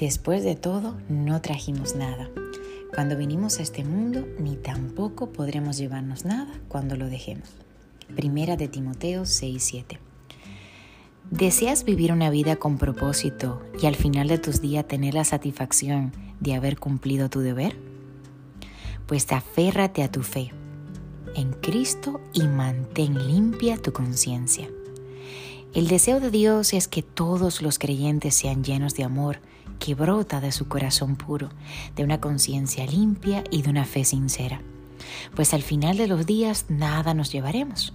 Después de todo, no trajimos nada. Cuando vinimos a este mundo, ni tampoco podremos llevarnos nada cuando lo dejemos. Primera de Timoteo 6:7. ¿Deseas vivir una vida con propósito y al final de tus días tener la satisfacción de haber cumplido tu deber? Pues aférrate a tu fe en Cristo y mantén limpia tu conciencia. El deseo de Dios es que todos los creyentes sean llenos de amor que brota de su corazón puro, de una conciencia limpia y de una fe sincera. Pues al final de los días nada nos llevaremos.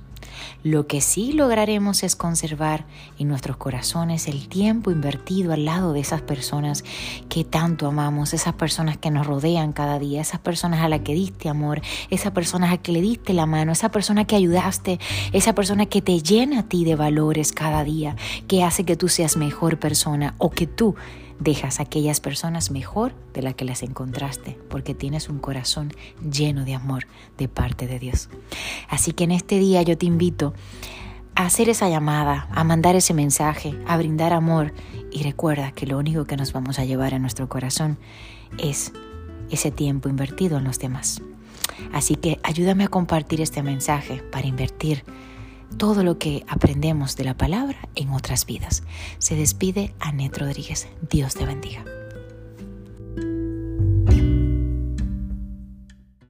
Lo que sí lograremos es conservar en nuestros corazones el tiempo invertido al lado de esas personas que tanto amamos, esas personas que nos rodean cada día, esas personas a las que diste amor, esas personas a que le diste la mano, esa persona que ayudaste, esa persona que te llena a ti de valores cada día, que hace que tú seas mejor persona o que tú dejas a aquellas personas mejor de la que las encontraste, porque tienes un corazón lleno de amor de parte de Dios. Así que en este día yo te invito a hacer esa llamada, a mandar ese mensaje, a brindar amor y recuerda que lo único que nos vamos a llevar a nuestro corazón es ese tiempo invertido en los demás. Así que ayúdame a compartir este mensaje para invertir todo lo que aprendemos de la palabra en otras vidas. Se despide Anet Rodríguez. Dios te bendiga.